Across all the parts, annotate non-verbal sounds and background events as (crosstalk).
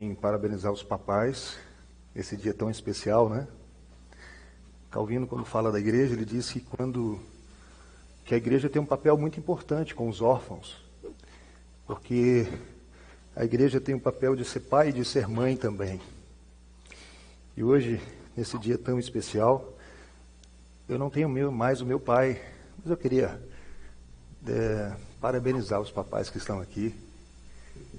em parabenizar os papais, esse dia tão especial, né? Calvino, quando fala da igreja, ele diz que quando que a igreja tem um papel muito importante com os órfãos, porque a igreja tem o papel de ser pai e de ser mãe também. E hoje, nesse dia tão especial, eu não tenho mais o meu pai, mas eu queria é, parabenizar os papais que estão aqui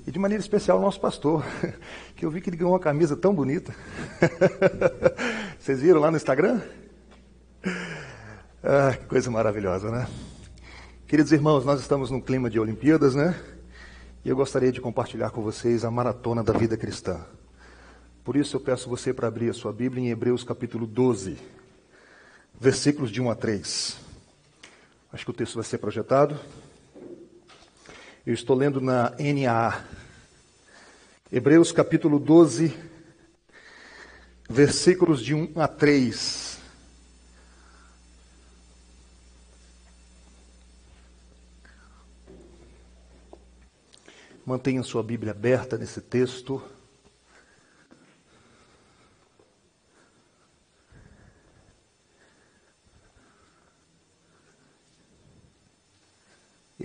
e de maneira especial o nosso pastor, (laughs) que eu vi que ele ganhou uma camisa tão bonita. (laughs) Vocês viram lá no Instagram? (laughs) Ah, que coisa maravilhosa, né? Queridos irmãos, nós estamos num clima de Olimpíadas, né? E eu gostaria de compartilhar com vocês a maratona da vida cristã. Por isso eu peço você para abrir a sua Bíblia em Hebreus capítulo 12, versículos de 1 a 3. Acho que o texto vai ser projetado. Eu estou lendo na NAA. Hebreus capítulo 12, versículos de 1 a 3. Mantenha sua Bíblia aberta nesse texto.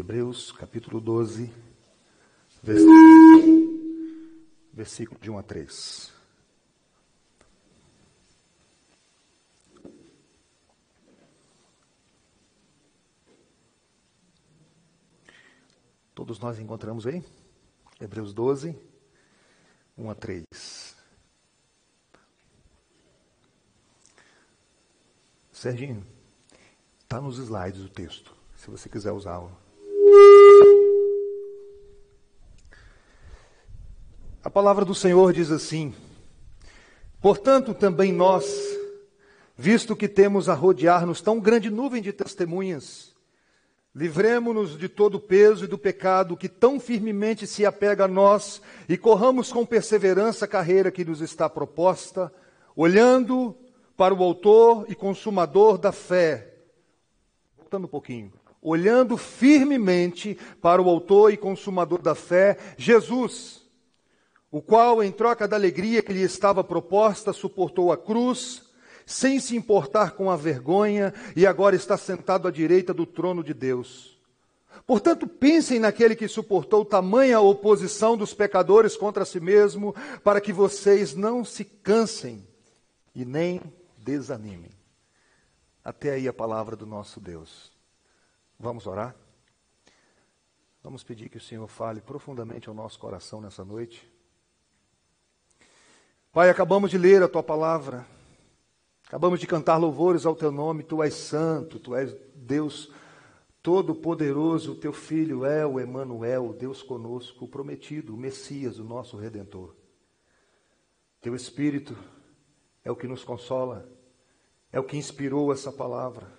Hebreus capítulo 12, versículo, de 1 a 3. Todos nós encontramos aí? Hebreus 12, 1 a 3. Serginho, está nos slides o texto, se você quiser usá-lo. A palavra do Senhor diz assim: Portanto, também nós, visto que temos a rodear-nos tão grande nuvem de testemunhas, livremo-nos de todo o peso e do pecado que tão firmemente se apega a nós e corramos com perseverança a carreira que nos está proposta, olhando para o Autor e Consumador da fé. Voltando um pouquinho. Olhando firmemente para o Autor e Consumador da fé, Jesus o qual, em troca da alegria que lhe estava proposta, suportou a cruz, sem se importar com a vergonha, e agora está sentado à direita do trono de Deus. Portanto, pensem naquele que suportou tamanha oposição dos pecadores contra si mesmo, para que vocês não se cansem e nem desanimem. Até aí a palavra do nosso Deus. Vamos orar? Vamos pedir que o Senhor fale profundamente ao nosso coração nessa noite. Pai, acabamos de ler a tua palavra, acabamos de cantar louvores ao teu nome, tu és santo, tu és Deus todo-poderoso, o teu filho é o Emanuel, Deus conosco, o prometido, o Messias, o nosso redentor. Teu espírito é o que nos consola, é o que inspirou essa palavra.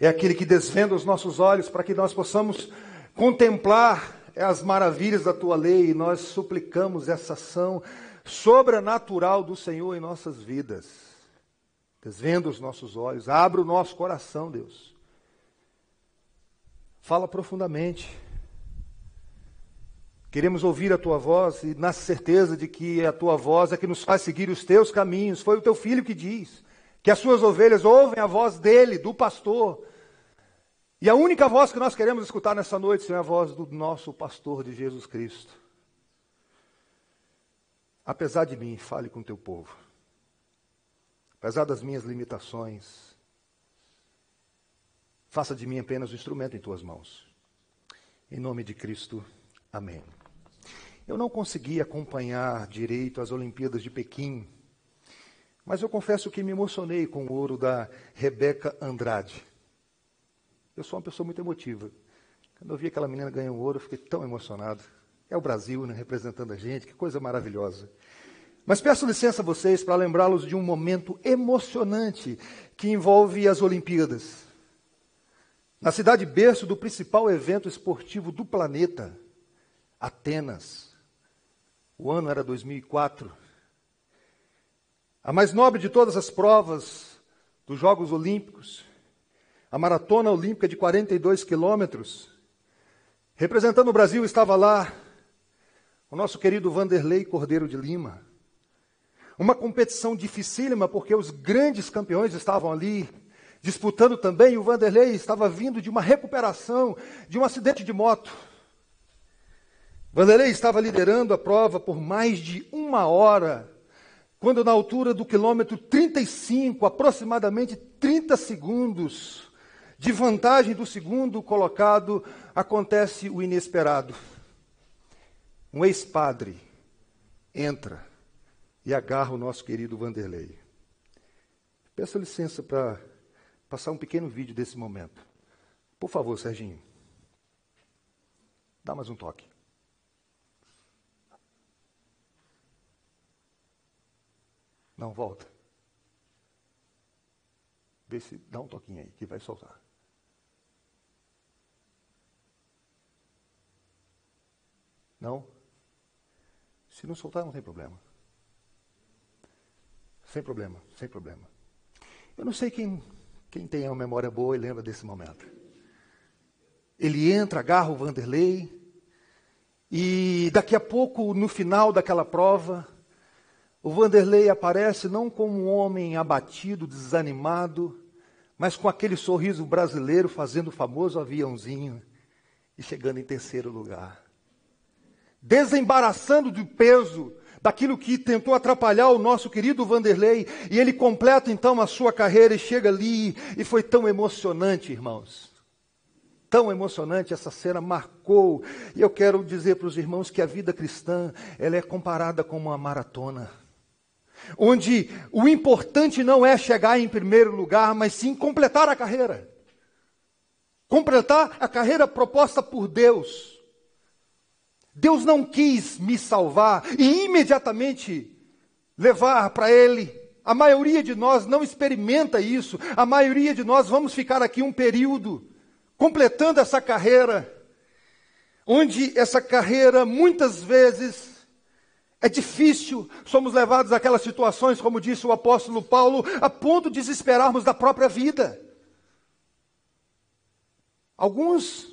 É aquele que desvenda os nossos olhos para que nós possamos contemplar as maravilhas da tua lei e nós suplicamos essa ação sobrenatural do Senhor em nossas vidas. Desvenda os nossos olhos, abra o nosso coração, Deus. Fala profundamente. Queremos ouvir a tua voz e na certeza de que a tua voz é que nos faz seguir os teus caminhos. Foi o teu filho que diz que as suas ovelhas ouvem a voz dele, do pastor. E a única voz que nós queremos escutar nessa noite, Senhor, é a voz do nosso pastor de Jesus Cristo. Apesar de mim, fale com o teu povo. Apesar das minhas limitações, faça de mim apenas um instrumento em tuas mãos. Em nome de Cristo, amém. Eu não consegui acompanhar direito as Olimpíadas de Pequim, mas eu confesso que me emocionei com o ouro da Rebeca Andrade. Eu sou uma pessoa muito emotiva. Quando eu vi aquela menina ganhar o ouro, eu fiquei tão emocionado. É o Brasil, né, representando a gente, que coisa maravilhosa. Mas peço licença a vocês para lembrá-los de um momento emocionante que envolve as Olimpíadas. Na cidade berço do principal evento esportivo do planeta, Atenas. O ano era 2004. A mais nobre de todas as provas dos Jogos Olímpicos, a maratona olímpica de 42 quilômetros. Representando o Brasil estava lá o nosso querido Vanderlei Cordeiro de Lima. Uma competição dificílima, porque os grandes campeões estavam ali disputando também. O Vanderlei estava vindo de uma recuperação de um acidente de moto. Vanderlei estava liderando a prova por mais de uma hora, quando, na altura do quilômetro 35, aproximadamente 30 segundos de vantagem do segundo colocado, acontece o inesperado. Um ex-padre entra e agarra o nosso querido Vanderlei. Peço licença para passar um pequeno vídeo desse momento. Por favor, Serginho. Dá mais um toque. Não, volta. Vê se dá um toquinho aí, que vai soltar. Não? Se não soltar, não tem problema. Sem problema, sem problema. Eu não sei quem, quem tem uma memória boa e lembra desse momento. Ele entra, agarra o Vanderlei, e daqui a pouco, no final daquela prova, o Vanderlei aparece não como um homem abatido, desanimado, mas com aquele sorriso brasileiro fazendo o famoso aviãozinho e chegando em terceiro lugar. Desembaraçando do peso daquilo que tentou atrapalhar o nosso querido Vanderlei, e ele completa então a sua carreira e chega ali, e foi tão emocionante, irmãos. Tão emocionante, essa cena marcou. E eu quero dizer para os irmãos que a vida cristã, ela é comparada com uma maratona. Onde o importante não é chegar em primeiro lugar, mas sim completar a carreira. Completar a carreira proposta por Deus. Deus não quis me salvar e imediatamente levar para Ele. A maioria de nós não experimenta isso. A maioria de nós vamos ficar aqui um período completando essa carreira, onde essa carreira muitas vezes é difícil, somos levados àquelas situações, como disse o apóstolo Paulo, a ponto de desesperarmos da própria vida. Alguns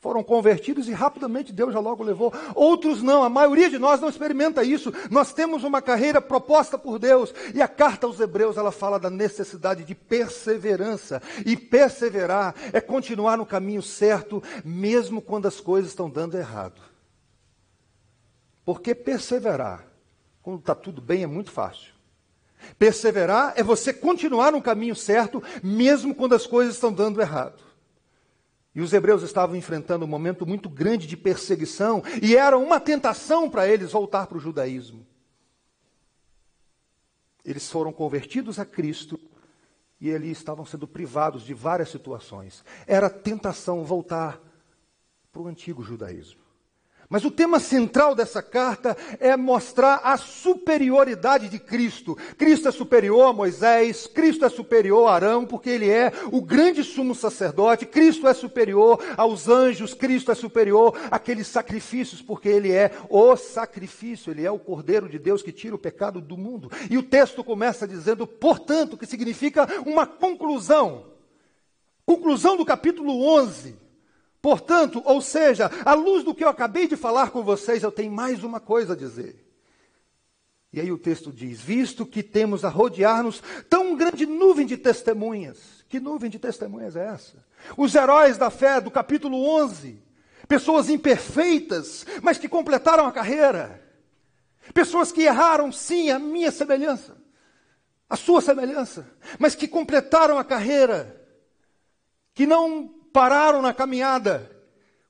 foram convertidos e rapidamente Deus já logo levou. Outros não, a maioria de nós não experimenta isso. Nós temos uma carreira proposta por Deus e a carta aos Hebreus ela fala da necessidade de perseverança. E perseverar é continuar no caminho certo, mesmo quando as coisas estão dando errado. Porque perseverar, quando está tudo bem, é muito fácil. Perseverar é você continuar no caminho certo, mesmo quando as coisas estão dando errado. E os hebreus estavam enfrentando um momento muito grande de perseguição, e era uma tentação para eles voltar para o judaísmo. Eles foram convertidos a Cristo e ali estavam sendo privados de várias situações. Era tentação voltar para o antigo judaísmo. Mas o tema central dessa carta é mostrar a superioridade de Cristo. Cristo é superior a Moisés, Cristo é superior a Arão, porque ele é o grande sumo sacerdote, Cristo é superior aos anjos, Cristo é superior àqueles sacrifícios, porque ele é o sacrifício, ele é o Cordeiro de Deus que tira o pecado do mundo. E o texto começa dizendo, portanto, que significa uma conclusão. Conclusão do capítulo 11 Portanto, ou seja, à luz do que eu acabei de falar com vocês, eu tenho mais uma coisa a dizer. E aí o texto diz: Visto que temos a rodear-nos tão grande nuvem de testemunhas. Que nuvem de testemunhas é essa? Os heróis da fé do capítulo 11. Pessoas imperfeitas, mas que completaram a carreira. Pessoas que erraram, sim, a minha semelhança, a sua semelhança, mas que completaram a carreira. Que não pararam na caminhada,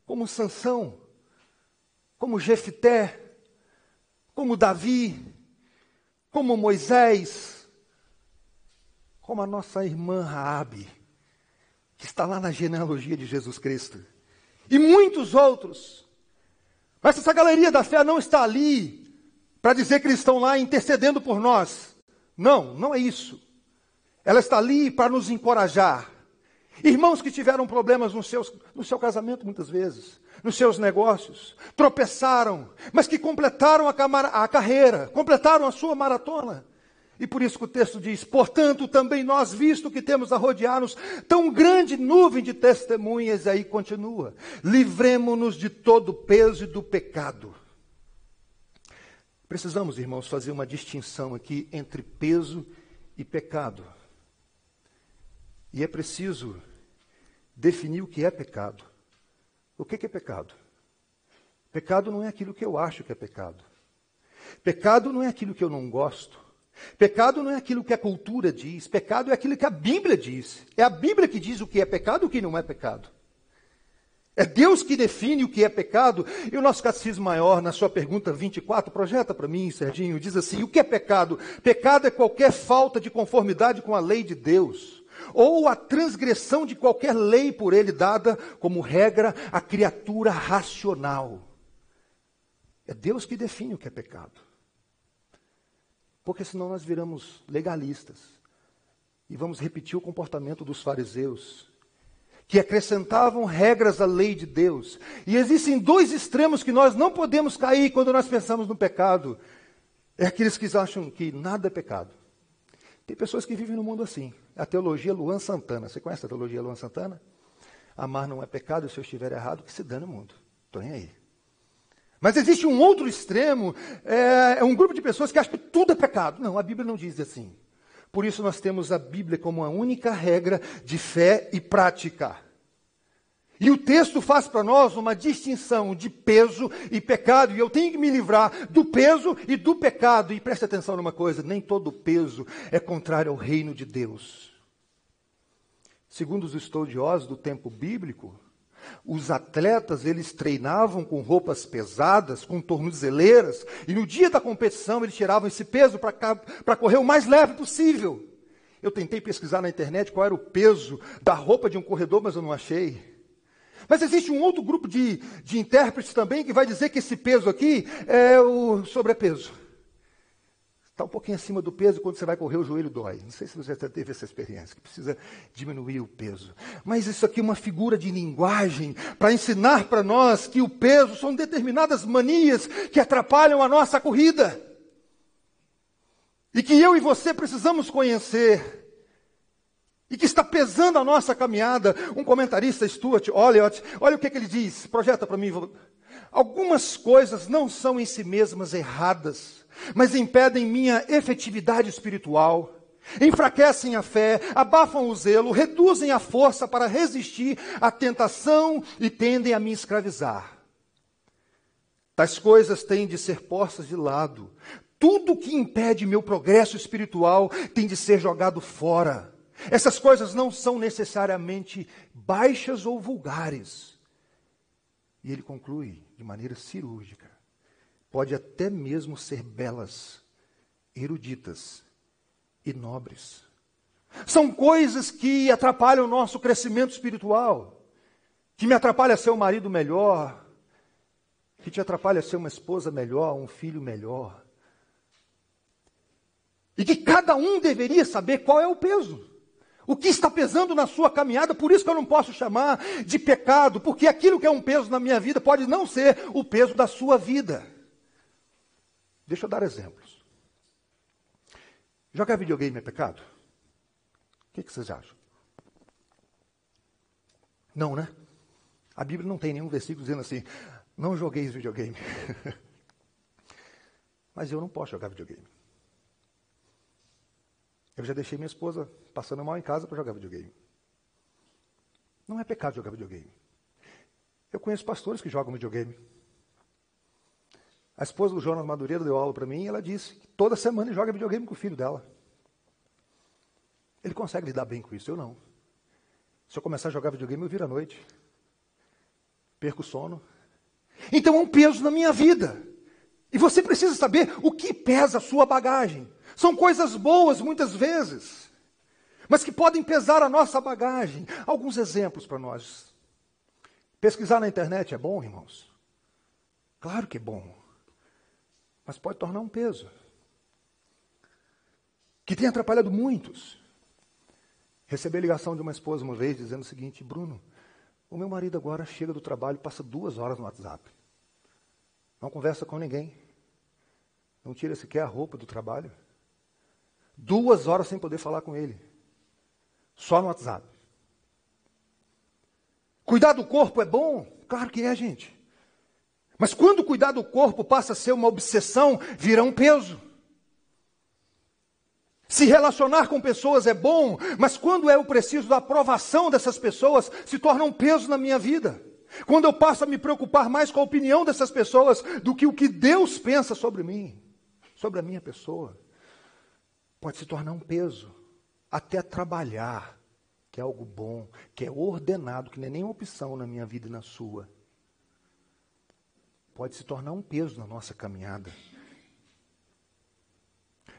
como Sansão, como Jefité, como Davi, como Moisés, como a nossa irmã Raabe, que está lá na genealogia de Jesus Cristo, e muitos outros. Mas essa galeria da fé não está ali para dizer que eles estão lá intercedendo por nós. Não, não é isso. Ela está ali para nos encorajar Irmãos que tiveram problemas no, seus, no seu casamento, muitas vezes, nos seus negócios, tropeçaram, mas que completaram a, a carreira, completaram a sua maratona. E por isso que o texto diz: portanto, também nós, visto que temos a rodear-nos tão grande nuvem de testemunhas, e aí continua: livremo-nos de todo o peso e do pecado. Precisamos, irmãos, fazer uma distinção aqui entre peso e pecado. E é preciso definir o que é pecado. O que é pecado? Pecado não é aquilo que eu acho que é pecado. Pecado não é aquilo que eu não gosto. Pecado não é aquilo que a cultura diz. Pecado é aquilo que a Bíblia diz. É a Bíblia que diz o que é pecado e o que não é pecado. É Deus que define o que é pecado. E o nosso catecismo maior, na sua pergunta 24, projeta para mim, Serginho, diz assim: o que é pecado? Pecado é qualquer falta de conformidade com a lei de Deus, ou a transgressão de qualquer lei por ele dada como regra à criatura racional. É Deus que define o que é pecado. Porque senão nós viramos legalistas e vamos repetir o comportamento dos fariseus que acrescentavam regras à lei de Deus. E existem dois extremos que nós não podemos cair quando nós pensamos no pecado. É aqueles que acham que nada é pecado. Tem pessoas que vivem no mundo assim. A teologia Luan Santana. Você conhece a teologia Luan Santana? Amar não é pecado, se eu estiver errado, que se dane o mundo. Estou nem aí. Mas existe um outro extremo, é, é um grupo de pessoas que acham que tudo é pecado. Não, a Bíblia não diz assim. Por isso nós temos a Bíblia como a única regra de fé e prática. E o texto faz para nós uma distinção de peso e pecado, e eu tenho que me livrar do peso e do pecado. E preste atenção numa coisa: nem todo peso é contrário ao reino de Deus. Segundo os estudiosos do tempo bíblico, os atletas, eles treinavam com roupas pesadas, com tornozeleiras, e no dia da competição eles tiravam esse peso para correr o mais leve possível. Eu tentei pesquisar na internet qual era o peso da roupa de um corredor, mas eu não achei. Mas existe um outro grupo de, de intérpretes também que vai dizer que esse peso aqui é o sobrepeso. Está um pouquinho acima do peso, quando você vai correr, o joelho dói. Não sei se você já teve essa experiência, que precisa diminuir o peso. Mas isso aqui é uma figura de linguagem para ensinar para nós que o peso são determinadas manias que atrapalham a nossa corrida. E que eu e você precisamos conhecer. E que está pesando a nossa caminhada. Um comentarista, Stuart Olliott, olha o que, que ele diz, projeta para mim. Algumas coisas não são em si mesmas erradas mas impedem minha efetividade espiritual, enfraquecem a fé, abafam o zelo, reduzem a força para resistir à tentação e tendem a me escravizar. Tais coisas têm de ser postas de lado. Tudo que impede meu progresso espiritual tem de ser jogado fora. Essas coisas não são necessariamente baixas ou vulgares. E ele conclui de maneira cirúrgica pode até mesmo ser belas, eruditas e nobres. São coisas que atrapalham o nosso crescimento espiritual, que me atrapalha a ser um marido melhor, que te atrapalha a ser uma esposa melhor, um filho melhor. E que cada um deveria saber qual é o peso. O que está pesando na sua caminhada, por isso que eu não posso chamar de pecado, porque aquilo que é um peso na minha vida pode não ser o peso da sua vida. Deixa eu dar exemplos. Jogar videogame é pecado? O que, que vocês acham? Não, né? A Bíblia não tem nenhum versículo dizendo assim: não jogueis videogame. (laughs) Mas eu não posso jogar videogame. Eu já deixei minha esposa passando mal em casa para jogar videogame. Não é pecado jogar videogame. Eu conheço pastores que jogam videogame. A esposa do Jonas Madureira deu aula para mim e ela disse que toda semana ele joga videogame com o filho dela. Ele consegue lidar bem com isso, eu não. Se eu começar a jogar videogame, eu viro à noite. Perco o sono. Então é um peso na minha vida. E você precisa saber o que pesa a sua bagagem. São coisas boas muitas vezes, mas que podem pesar a nossa bagagem. Alguns exemplos para nós. Pesquisar na internet é bom, irmãos? Claro que é bom mas pode tornar um peso. Que tem atrapalhado muitos. Recebi a ligação de uma esposa uma vez dizendo o seguinte: Bruno, o meu marido agora chega do trabalho, passa duas horas no WhatsApp. Não conversa com ninguém. Não tira sequer a roupa do trabalho. Duas horas sem poder falar com ele. Só no WhatsApp. Cuidar do corpo é bom? Claro que é, gente. Mas quando cuidar do corpo passa a ser uma obsessão, vira um peso. Se relacionar com pessoas é bom, mas quando eu preciso da aprovação dessas pessoas, se torna um peso na minha vida. Quando eu passo a me preocupar mais com a opinião dessas pessoas do que o que Deus pensa sobre mim, sobre a minha pessoa, pode se tornar um peso. Até trabalhar, que é algo bom, que é ordenado, que não é nenhuma opção na minha vida e na sua, pode se tornar um peso na nossa caminhada.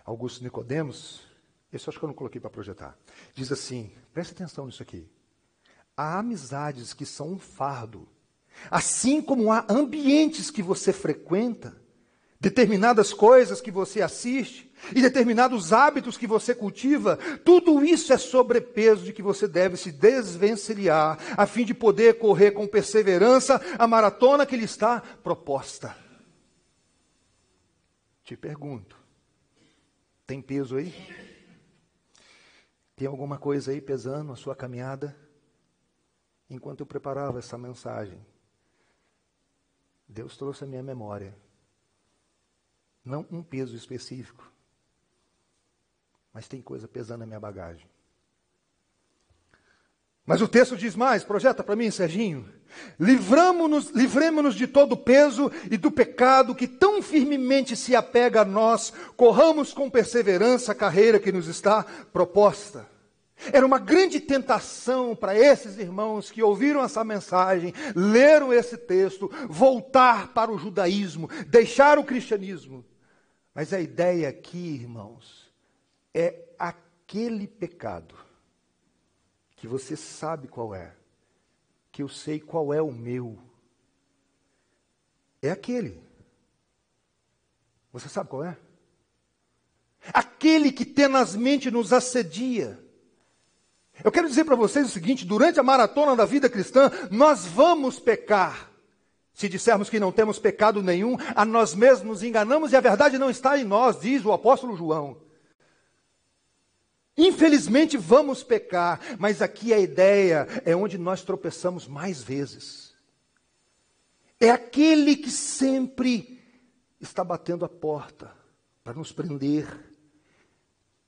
Augusto Nicodemos, esse acho que eu não coloquei para projetar, diz assim: preste atenção nisso aqui. Há amizades que são um fardo, assim como há ambientes que você frequenta, determinadas coisas que você assiste e determinados hábitos que você cultiva, tudo isso é sobrepeso de que você deve se desvencilhar, a fim de poder correr com perseverança a maratona que lhe está proposta. Te pergunto, tem peso aí? Tem alguma coisa aí pesando a sua caminhada? Enquanto eu preparava essa mensagem, Deus trouxe a minha memória. Não um peso específico, mas tem coisa pesando na minha bagagem. Mas o texto diz mais, projeta para mim, Serginho. Livramos-nos, livremos-nos de todo o peso e do pecado que tão firmemente se apega a nós, corramos com perseverança a carreira que nos está proposta. Era uma grande tentação para esses irmãos que ouviram essa mensagem, leram esse texto, voltar para o judaísmo, deixar o cristianismo. Mas a ideia aqui, irmãos, é aquele pecado que você sabe qual é, que eu sei qual é o meu. É aquele. Você sabe qual é? Aquele que tenazmente nos assedia. Eu quero dizer para vocês o seguinte: durante a maratona da vida cristã, nós vamos pecar. Se dissermos que não temos pecado nenhum, a nós mesmos nos enganamos e a verdade não está em nós, diz o apóstolo João. Infelizmente vamos pecar, mas aqui a ideia é onde nós tropeçamos mais vezes. É aquele que sempre está batendo a porta para nos prender,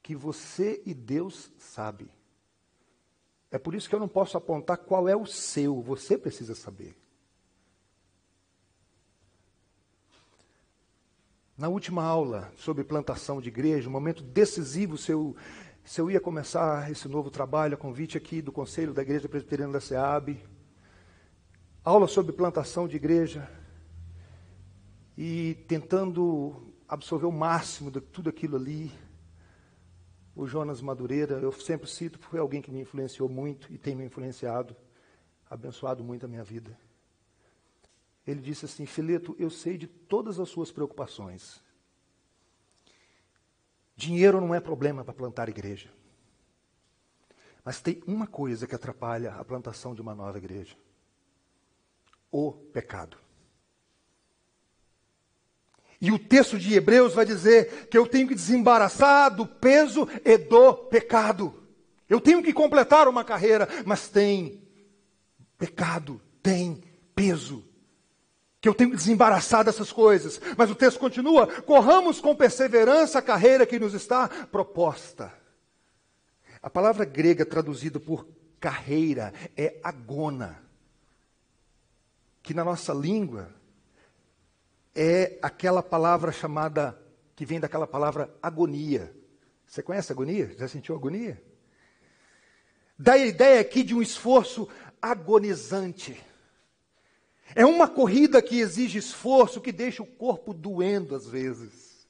que você e Deus sabe. É por isso que eu não posso apontar qual é o seu, você precisa saber. Na última aula sobre plantação de igreja, um momento decisivo, seu se eu ia começar esse novo trabalho, a convite aqui do Conselho da Igreja Presbiteriana da SEAB, aula sobre plantação de igreja, e tentando absorver o máximo de tudo aquilo ali. O Jonas Madureira, eu sempre cito, foi alguém que me influenciou muito e tem me influenciado, abençoado muito a minha vida. Ele disse assim: Fileto, eu sei de todas as suas preocupações. Dinheiro não é problema para plantar igreja. Mas tem uma coisa que atrapalha a plantação de uma nova igreja: o pecado. E o texto de Hebreus vai dizer que eu tenho que desembaraçar do peso e do pecado. Eu tenho que completar uma carreira, mas tem pecado, tem peso que eu tenho que desembaraçar dessas coisas. Mas o texto continua: corramos com perseverança a carreira que nos está proposta. A palavra grega traduzida por carreira é agona, que na nossa língua é aquela palavra chamada, que vem daquela palavra agonia. Você conhece agonia? Já sentiu agonia? Dá a ideia aqui de um esforço agonizante. É uma corrida que exige esforço, que deixa o corpo doendo às vezes.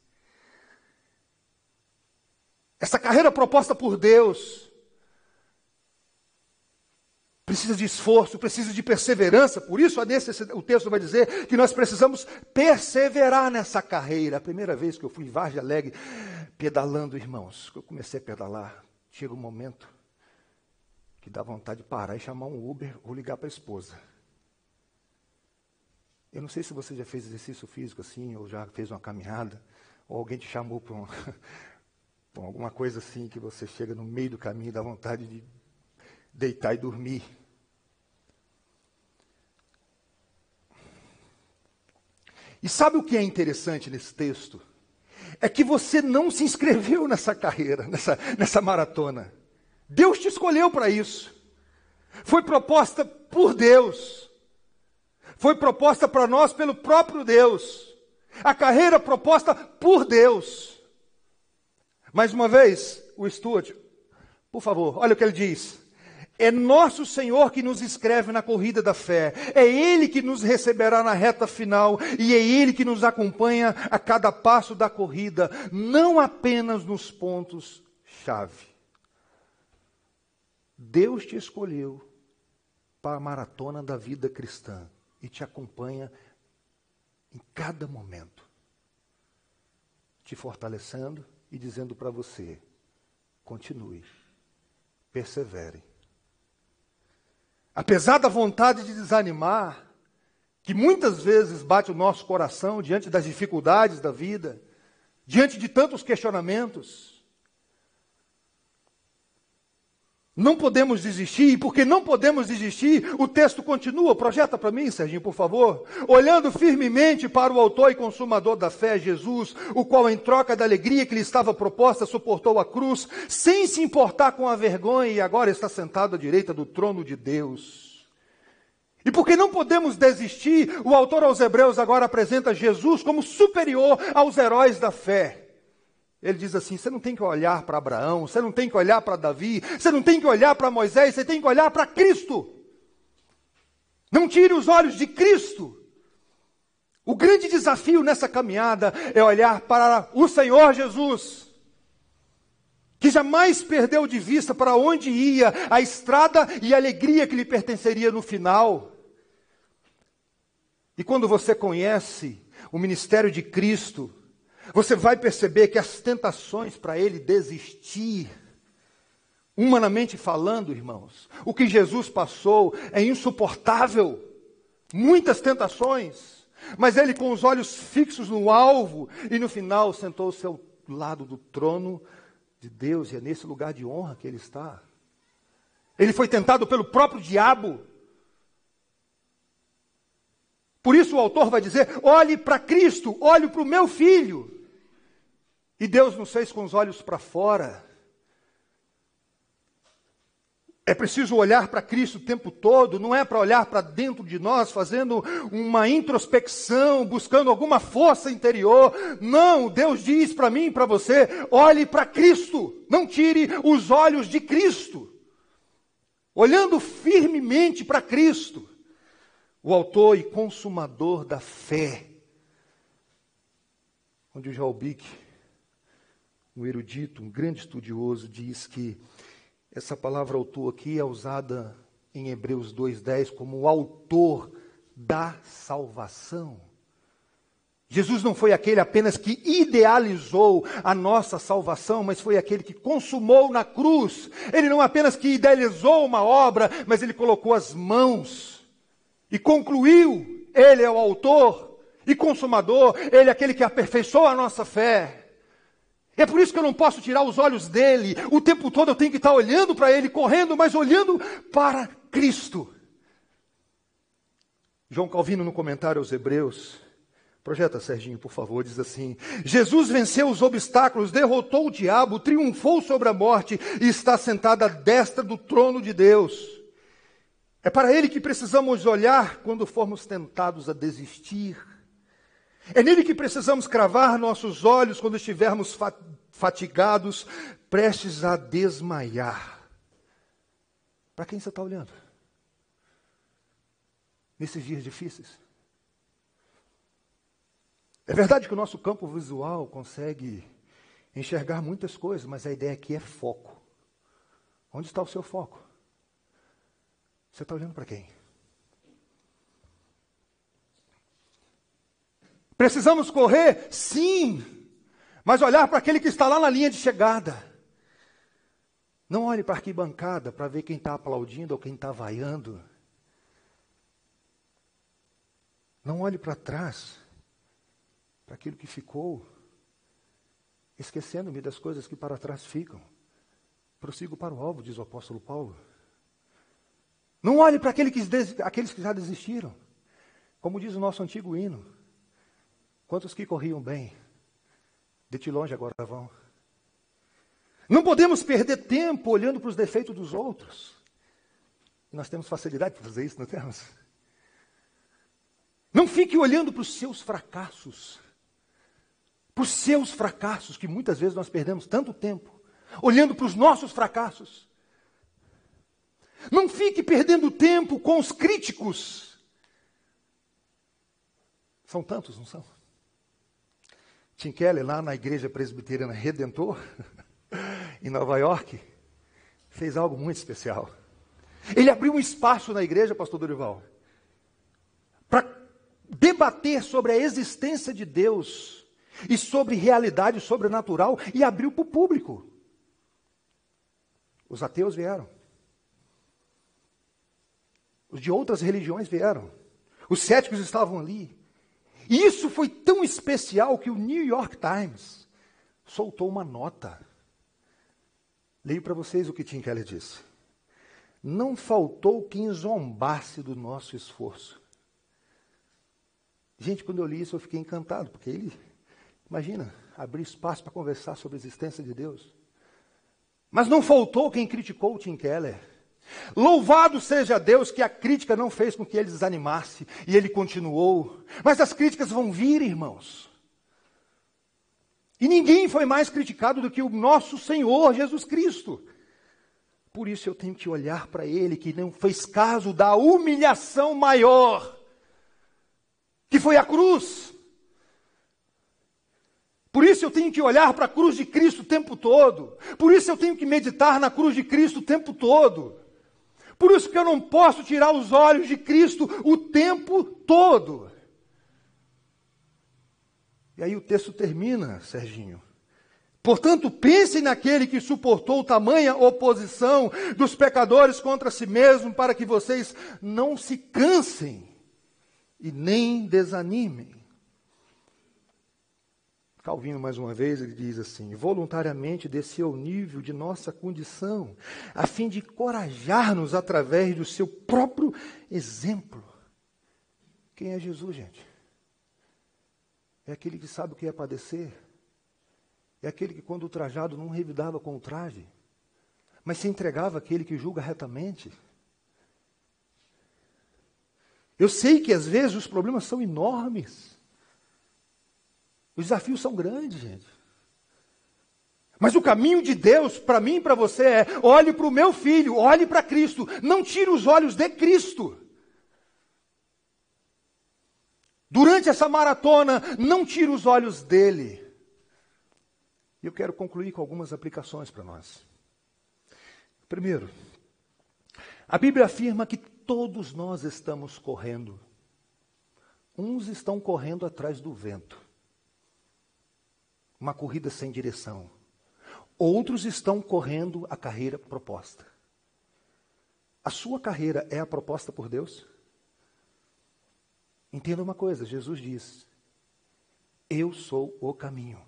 Essa carreira proposta por Deus precisa de esforço, precisa de perseverança. Por isso, o texto vai dizer que nós precisamos perseverar nessa carreira. A primeira vez que eu fui em Vargem Alegre pedalando, irmãos, que eu comecei a pedalar, chega um momento que dá vontade de parar e chamar um Uber ou ligar para a esposa. Eu não sei se você já fez exercício físico assim, ou já fez uma caminhada, ou alguém te chamou para uma, (laughs) alguma coisa assim, que você chega no meio do caminho e dá vontade de deitar e dormir. E sabe o que é interessante nesse texto? É que você não se inscreveu nessa carreira, nessa, nessa maratona. Deus te escolheu para isso. Foi proposta por Deus. Foi proposta para nós pelo próprio Deus. A carreira proposta por Deus. Mais uma vez, o Stuart, por favor, olha o que ele diz. É nosso Senhor que nos escreve na corrida da fé. É Ele que nos receberá na reta final. E é Ele que nos acompanha a cada passo da corrida, não apenas nos pontos-chave. Deus te escolheu para a maratona da vida cristã e te acompanha em cada momento, te fortalecendo e dizendo para você: continue, persevere. Apesar da vontade de desanimar, que muitas vezes bate o nosso coração diante das dificuldades da vida, diante de tantos questionamentos, Não podemos desistir, e porque não podemos desistir, o texto continua. Projeta para mim, Serginho, por favor. Olhando firmemente para o autor e consumador da fé, Jesus, o qual, em troca da alegria que lhe estava proposta, suportou a cruz, sem se importar com a vergonha, e agora está sentado à direita do trono de Deus. E porque não podemos desistir, o autor aos Hebreus agora apresenta Jesus como superior aos heróis da fé. Ele diz assim: você não tem que olhar para Abraão, você não tem que olhar para Davi, você não tem que olhar para Moisés, você tem que olhar para Cristo. Não tire os olhos de Cristo. O grande desafio nessa caminhada é olhar para o Senhor Jesus, que jamais perdeu de vista para onde ia a estrada e a alegria que lhe pertenceria no final. E quando você conhece o ministério de Cristo, você vai perceber que as tentações para ele desistir, humanamente falando, irmãos, o que Jesus passou é insuportável. Muitas tentações, mas ele com os olhos fixos no alvo e no final sentou-se ao lado do trono de Deus e é nesse lugar de honra que ele está. Ele foi tentado pelo próprio diabo. Por isso o autor vai dizer: olhe para Cristo, olhe para o meu filho. E Deus nos fez com os olhos para fora. É preciso olhar para Cristo o tempo todo, não é para olhar para dentro de nós, fazendo uma introspecção, buscando alguma força interior. Não, Deus diz para mim e para você: olhe para Cristo, não tire os olhos de Cristo. Olhando firmemente para Cristo, o autor e consumador da fé. Onde o Jalbic um erudito, um grande estudioso, diz que essa palavra autor aqui é usada em Hebreus 2,10 como o autor da salvação. Jesus não foi aquele apenas que idealizou a nossa salvação, mas foi aquele que consumou na cruz. Ele não apenas que idealizou uma obra, mas ele colocou as mãos e concluiu. Ele é o autor e consumador, ele é aquele que aperfeiçoa a nossa fé. É por isso que eu não posso tirar os olhos dele. O tempo todo eu tenho que estar olhando para ele, correndo, mas olhando para Cristo. João Calvino, no comentário aos Hebreus, projeta, Serginho, por favor, diz assim: Jesus venceu os obstáculos, derrotou o diabo, triunfou sobre a morte e está sentado à destra do trono de Deus. É para ele que precisamos olhar quando formos tentados a desistir é nele que precisamos cravar nossos olhos quando estivermos fatigados, prestes a desmaiar. Para quem você está olhando? Nesses dias difíceis? É verdade que o nosso campo visual consegue enxergar muitas coisas, mas a ideia aqui é foco. Onde está o seu foco? Você está olhando para quem? Precisamos correr? Sim. Mas olhar para aquele que está lá na linha de chegada. Não olhe para a arquibancada para ver quem está aplaudindo ou quem está vaiando. Não olhe para trás, para aquilo que ficou, esquecendo-me das coisas que para trás ficam. Prossigo para o alvo, diz o apóstolo Paulo. Não olhe para aquele que, aqueles que já desistiram. Como diz o nosso antigo hino. Quantos que corriam bem, de longe agora vão. Não podemos perder tempo olhando para os defeitos dos outros. Nós temos facilidade para fazer isso, não temos? Não fique olhando para os seus fracassos. Para os seus fracassos, que muitas vezes nós perdemos tanto tempo, olhando para os nossos fracassos. Não fique perdendo tempo com os críticos. São tantos, não são? Tim Keller, lá na igreja presbiteriana Redentor, (laughs) em Nova York, fez algo muito especial. Ele abriu um espaço na igreja, pastor Dorival, para debater sobre a existência de Deus e sobre realidade sobrenatural e abriu para o público. Os ateus vieram. Os de outras religiões vieram. Os céticos estavam ali. E isso foi tão especial que o New York Times soltou uma nota. Leio para vocês o que Tim Keller disse. Não faltou quem zombasse do nosso esforço. Gente, quando eu li isso, eu fiquei encantado, porque ele, imagina, abrir espaço para conversar sobre a existência de Deus. Mas não faltou quem criticou o Tim Keller. Louvado seja Deus que a crítica não fez com que ele desanimasse e ele continuou. Mas as críticas vão vir, irmãos. E ninguém foi mais criticado do que o nosso Senhor Jesus Cristo. Por isso eu tenho que olhar para ele que não fez caso da humilhação maior, que foi a cruz. Por isso eu tenho que olhar para a cruz de Cristo o tempo todo. Por isso eu tenho que meditar na cruz de Cristo o tempo todo. Por isso que eu não posso tirar os olhos de Cristo o tempo todo. E aí o texto termina, Serginho. Portanto, pensem naquele que suportou tamanha oposição dos pecadores contra si mesmo, para que vocês não se cansem e nem desanimem. Calvino, mais uma vez, ele diz assim: voluntariamente desceu ao nível de nossa condição, a fim de corajar-nos através do seu próprio exemplo. Quem é Jesus, gente? É aquele que sabe o que é padecer. É aquele que, quando trajado, não revidava com o traje, mas se entregava àquele que julga retamente. Eu sei que às vezes os problemas são enormes. Os desafios são grandes, gente. Mas o caminho de Deus para mim e para você é: olhe para o meu filho, olhe para Cristo, não tire os olhos de Cristo. Durante essa maratona, não tire os olhos dele. E eu quero concluir com algumas aplicações para nós. Primeiro, a Bíblia afirma que todos nós estamos correndo. Uns estão correndo atrás do vento uma corrida sem direção. Outros estão correndo a carreira proposta. A sua carreira é a proposta por Deus? Entenda uma coisa: Jesus diz: Eu sou o caminho.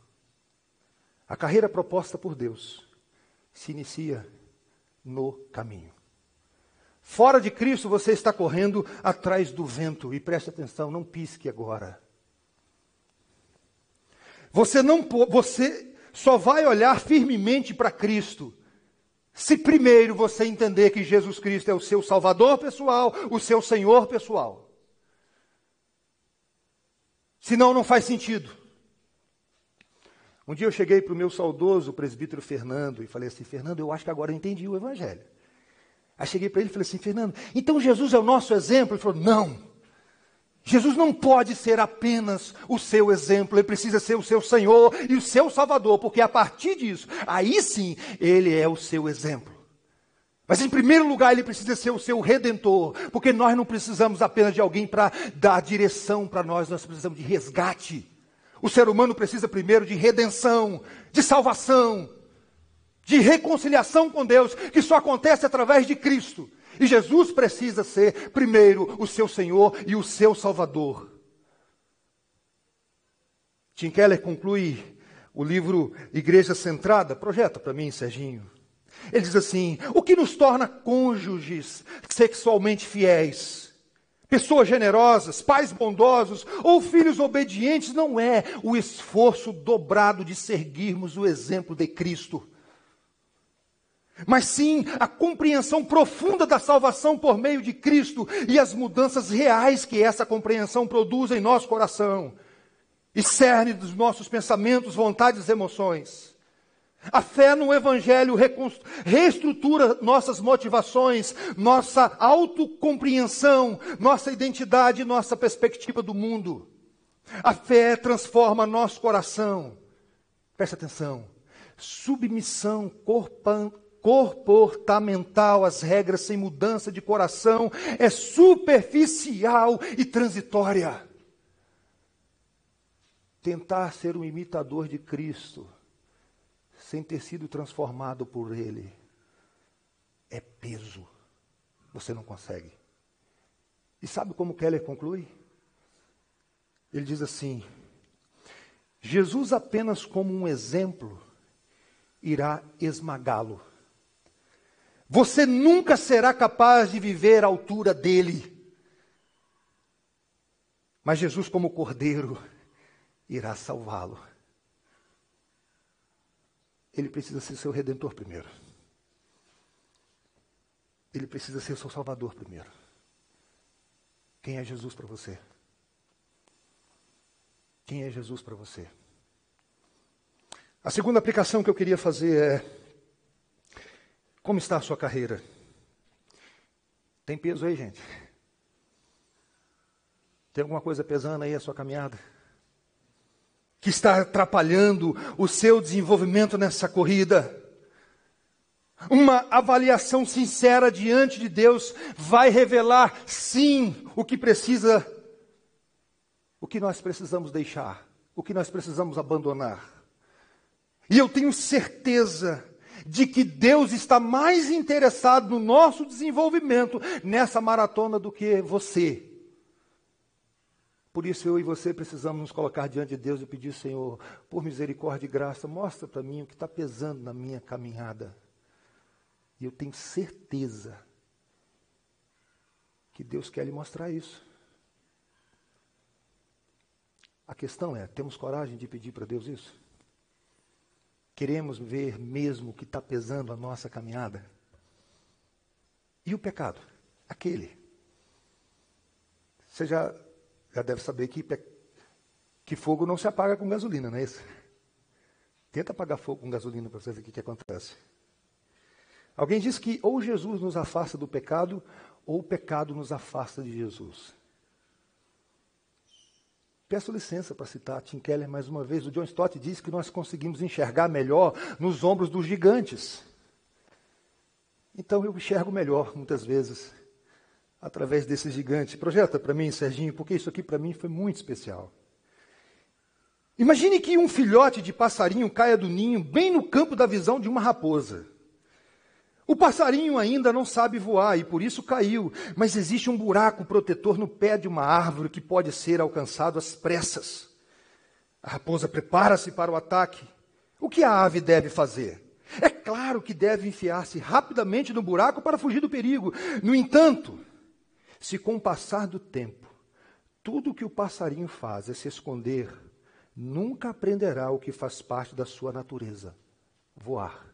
A carreira proposta por Deus se inicia no caminho. Fora de Cristo, você está correndo atrás do vento. E preste atenção, não pisque agora. Você não você só vai olhar firmemente para Cristo se primeiro você entender que Jesus Cristo é o seu Salvador pessoal, o seu Senhor pessoal. Senão não faz sentido. Um dia eu cheguei para o meu saudoso presbítero Fernando e falei assim: Fernando, eu acho que agora eu entendi o Evangelho. Aí cheguei para ele e falei assim: Fernando, então Jesus é o nosso exemplo? Ele falou: Não. Jesus não pode ser apenas o seu exemplo, ele precisa ser o seu Senhor e o seu Salvador, porque a partir disso, aí sim, ele é o seu exemplo. Mas em primeiro lugar, ele precisa ser o seu redentor, porque nós não precisamos apenas de alguém para dar direção para nós, nós precisamos de resgate. O ser humano precisa primeiro de redenção, de salvação, de reconciliação com Deus, que só acontece através de Cristo. E Jesus precisa ser, primeiro, o seu Senhor e o seu Salvador. Tim Keller conclui o livro Igreja Centrada, projeta para mim, Serginho. Ele diz assim: o que nos torna cônjuges sexualmente fiéis? pessoas generosas, pais bondosos ou filhos obedientes, não é o esforço dobrado de seguirmos o exemplo de Cristo mas sim a compreensão profunda da salvação por meio de Cristo e as mudanças reais que essa compreensão produz em nosso coração e cerne dos nossos pensamentos, vontades e emoções. A fé no Evangelho reestrutura nossas motivações, nossa autocompreensão, nossa identidade, nossa perspectiva do mundo. A fé transforma nosso coração. Preste atenção. Submissão comportamental, as regras sem mudança de coração, é superficial e transitória. Tentar ser um imitador de Cristo, sem ter sido transformado por Ele, é peso. Você não consegue. E sabe como Keller conclui? Ele diz assim: Jesus, apenas como um exemplo, irá esmagá-lo. Você nunca será capaz de viver à altura dele. Mas Jesus, como cordeiro, irá salvá-lo. Ele precisa ser seu redentor primeiro. Ele precisa ser seu salvador primeiro. Quem é Jesus para você? Quem é Jesus para você? A segunda aplicação que eu queria fazer é como está a sua carreira? Tem peso aí, gente? Tem alguma coisa pesando aí a sua caminhada? Que está atrapalhando o seu desenvolvimento nessa corrida? Uma avaliação sincera diante de Deus vai revelar, sim, o que precisa, o que nós precisamos deixar, o que nós precisamos abandonar. E eu tenho certeza de que Deus está mais interessado no nosso desenvolvimento nessa maratona do que você. Por isso eu e você precisamos nos colocar diante de Deus e pedir, Senhor, por misericórdia e graça, mostra para mim o que está pesando na minha caminhada. E eu tenho certeza que Deus quer lhe mostrar isso. A questão é: temos coragem de pedir para Deus isso? Queremos ver mesmo o que está pesando a nossa caminhada? E o pecado? Aquele. Você já, já deve saber que, que fogo não se apaga com gasolina, não é isso? Tenta apagar fogo com gasolina para você ver o que, que acontece. Alguém diz que ou Jesus nos afasta do pecado, ou o pecado nos afasta de Jesus. Peço licença para citar Tim Keller mais uma vez. O John Stott diz que nós conseguimos enxergar melhor nos ombros dos gigantes. Então eu enxergo melhor, muitas vezes, através desses gigantes. Projeta para mim, Serginho, porque isso aqui para mim foi muito especial. Imagine que um filhote de passarinho caia do ninho bem no campo da visão de uma raposa. O passarinho ainda não sabe voar e por isso caiu, mas existe um buraco protetor no pé de uma árvore que pode ser alcançado às pressas. A raposa prepara-se para o ataque. O que a ave deve fazer? É claro que deve enfiar-se rapidamente no buraco para fugir do perigo. No entanto, se com o passar do tempo tudo o que o passarinho faz é se esconder, nunca aprenderá o que faz parte da sua natureza: voar.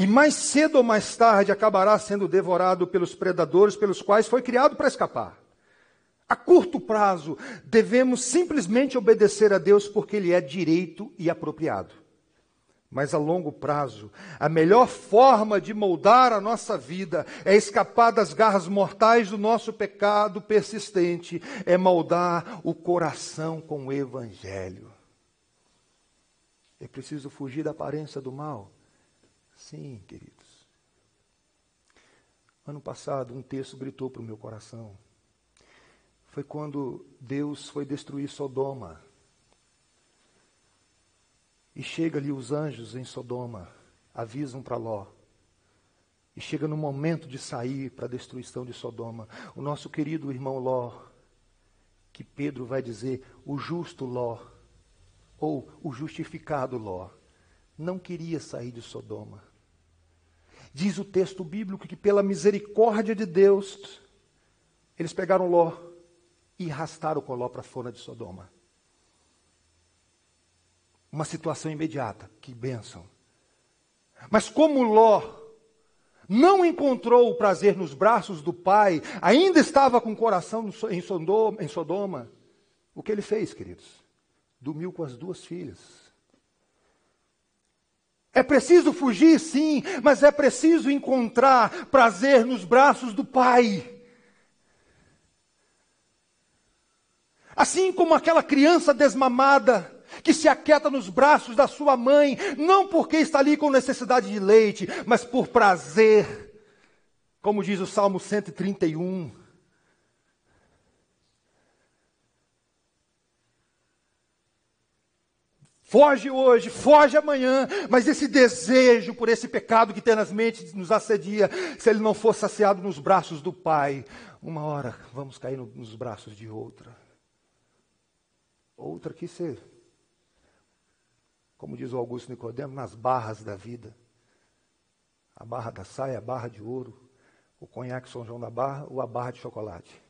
E mais cedo ou mais tarde acabará sendo devorado pelos predadores pelos quais foi criado para escapar. A curto prazo, devemos simplesmente obedecer a Deus porque Ele é direito e apropriado. Mas a longo prazo, a melhor forma de moldar a nossa vida é escapar das garras mortais do nosso pecado persistente, é moldar o coração com o Evangelho. É preciso fugir da aparência do mal Sim, queridos. Ano passado, um texto gritou para o meu coração. Foi quando Deus foi destruir Sodoma. E chega ali os anjos em Sodoma, avisam para Ló. E chega no momento de sair para a destruição de Sodoma. O nosso querido irmão Ló, que Pedro vai dizer, o justo Ló, ou o justificado Ló, não queria sair de Sodoma. Diz o texto bíblico que, pela misericórdia de Deus, Eles pegaram Ló e arrastaram com Ló para fora de Sodoma. Uma situação imediata, que bênção. Mas como Ló não encontrou o prazer nos braços do pai, ainda estava com o coração em Sodoma, em Sodoma, o que ele fez, queridos? Dormiu com as duas filhas. É preciso fugir, sim, mas é preciso encontrar prazer nos braços do pai. Assim como aquela criança desmamada, que se aquieta nos braços da sua mãe, não porque está ali com necessidade de leite, mas por prazer. Como diz o Salmo 131. Foge hoje, foge amanhã, mas esse desejo por esse pecado que mentes nos assedia, se ele não for saciado nos braços do Pai, uma hora vamos cair nos braços de outra. Outra que ser como diz o Augusto Nicodemo, nas barras da vida. A barra da saia, a barra de ouro, o conhaque São João da Barra ou a barra de chocolate.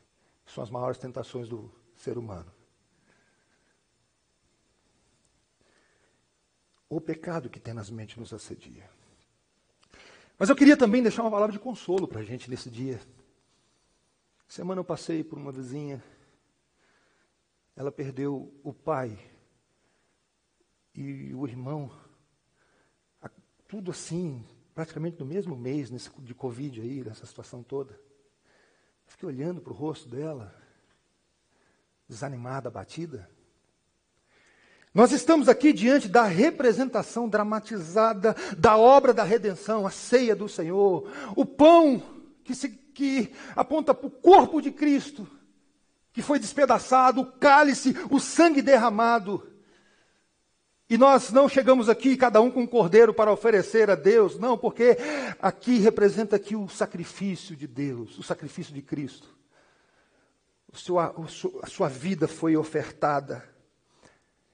São as maiores tentações do ser humano. O pecado que mentes nos assedia. Mas eu queria também deixar uma palavra de consolo para a gente nesse dia. Semana eu passei por uma vizinha, ela perdeu o pai e o irmão, tudo assim, praticamente no mesmo mês nesse, de Covid aí, nessa situação toda. Fiquei olhando para o rosto dela, desanimada, abatida. Nós estamos aqui diante da representação dramatizada da obra da redenção, a ceia do Senhor, o pão que, se, que aponta para o corpo de Cristo, que foi despedaçado, o cálice, o sangue derramado. E nós não chegamos aqui, cada um com um cordeiro para oferecer a Deus, não, porque aqui representa aqui o sacrifício de Deus, o sacrifício de Cristo. O seu, a sua vida foi ofertada.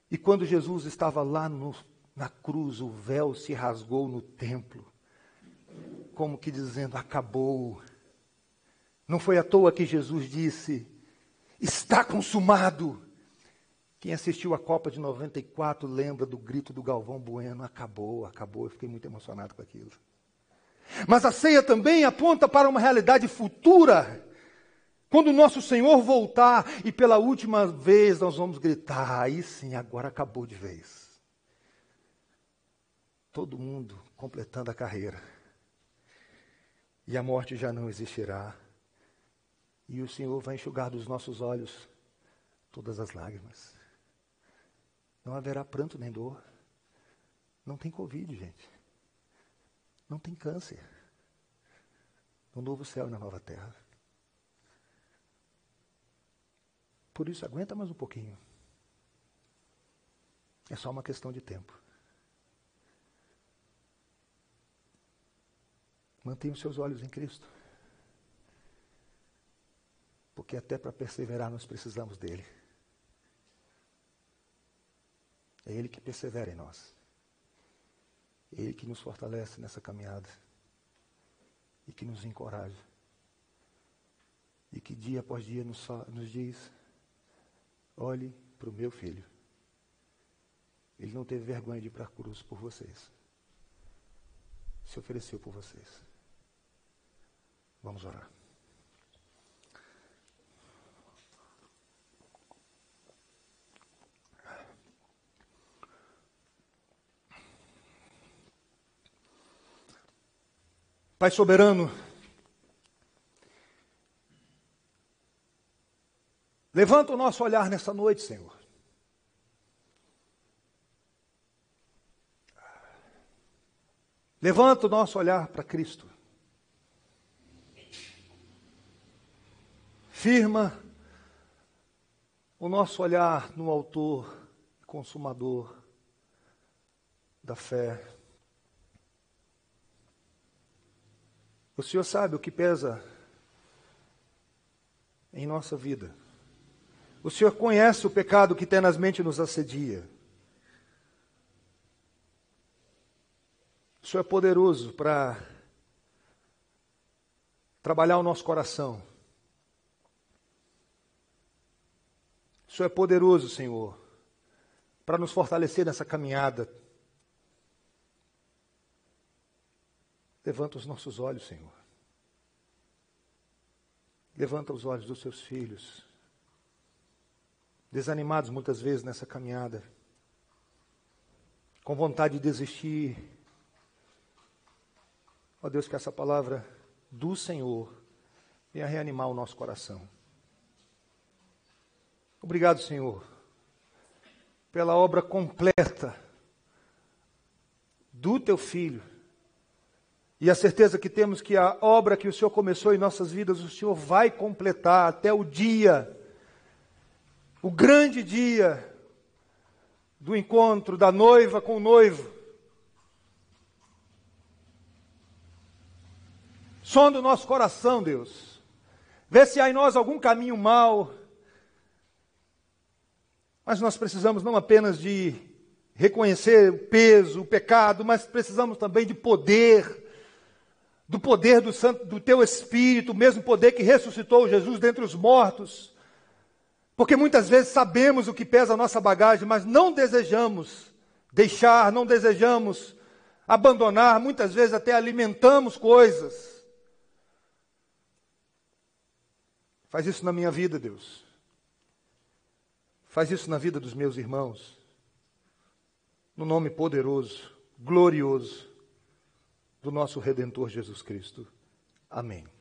E quando Jesus estava lá no, na cruz, o véu se rasgou no templo, como que dizendo: acabou. Não foi à toa que Jesus disse: está consumado. Quem assistiu a Copa de 94 lembra do grito do Galvão Bueno: acabou, acabou. Eu fiquei muito emocionado com aquilo. Mas a ceia também aponta para uma realidade futura. Quando o nosso Senhor voltar e pela última vez nós vamos gritar: aí sim, agora acabou de vez. Todo mundo completando a carreira. E a morte já não existirá. E o Senhor vai enxugar dos nossos olhos todas as lágrimas. Não haverá pranto nem dor. Não tem Covid, gente. Não tem câncer. No novo céu e na nova terra. Por isso, aguenta mais um pouquinho. É só uma questão de tempo. Mantenha os seus olhos em Cristo. Porque até para perseverar nós precisamos dele. É Ele que persevera em nós. É Ele que nos fortalece nessa caminhada. E que nos encoraja. E que dia após dia nos, nos diz: olhe para o meu filho. Ele não teve vergonha de ir para a cruz por vocês. Se ofereceu por vocês. Vamos orar. Pai soberano, levanta o nosso olhar nessa noite, Senhor. Levanta o nosso olhar para Cristo. Firma o nosso olhar no Autor e Consumador da fé. O Senhor sabe o que pesa em nossa vida. O Senhor conhece o pecado que tenazmente nos assedia. O Senhor é poderoso para trabalhar o nosso coração, Senhor é poderoso, Senhor, para nos fortalecer nessa caminhada. Levanta os nossos olhos, Senhor. Levanta os olhos dos seus filhos, desanimados muitas vezes nessa caminhada, com vontade de desistir. Ó Deus, que essa palavra do Senhor venha reanimar o nosso coração. Obrigado, Senhor, pela obra completa do teu filho. E a certeza que temos que a obra que o Senhor começou em nossas vidas, o Senhor vai completar até o dia, o grande dia do encontro da noiva com o noivo. Sonda o nosso coração, Deus. Vê se há em nós algum caminho mau mas nós precisamos não apenas de reconhecer o peso, o pecado, mas precisamos também de poder, do poder do, santo, do teu Espírito, o mesmo poder que ressuscitou Jesus dentre os mortos. Porque muitas vezes sabemos o que pesa a nossa bagagem, mas não desejamos deixar, não desejamos abandonar, muitas vezes até alimentamos coisas. Faz isso na minha vida, Deus. Faz isso na vida dos meus irmãos. No nome poderoso, glorioso do nosso Redentor Jesus Cristo. Amém.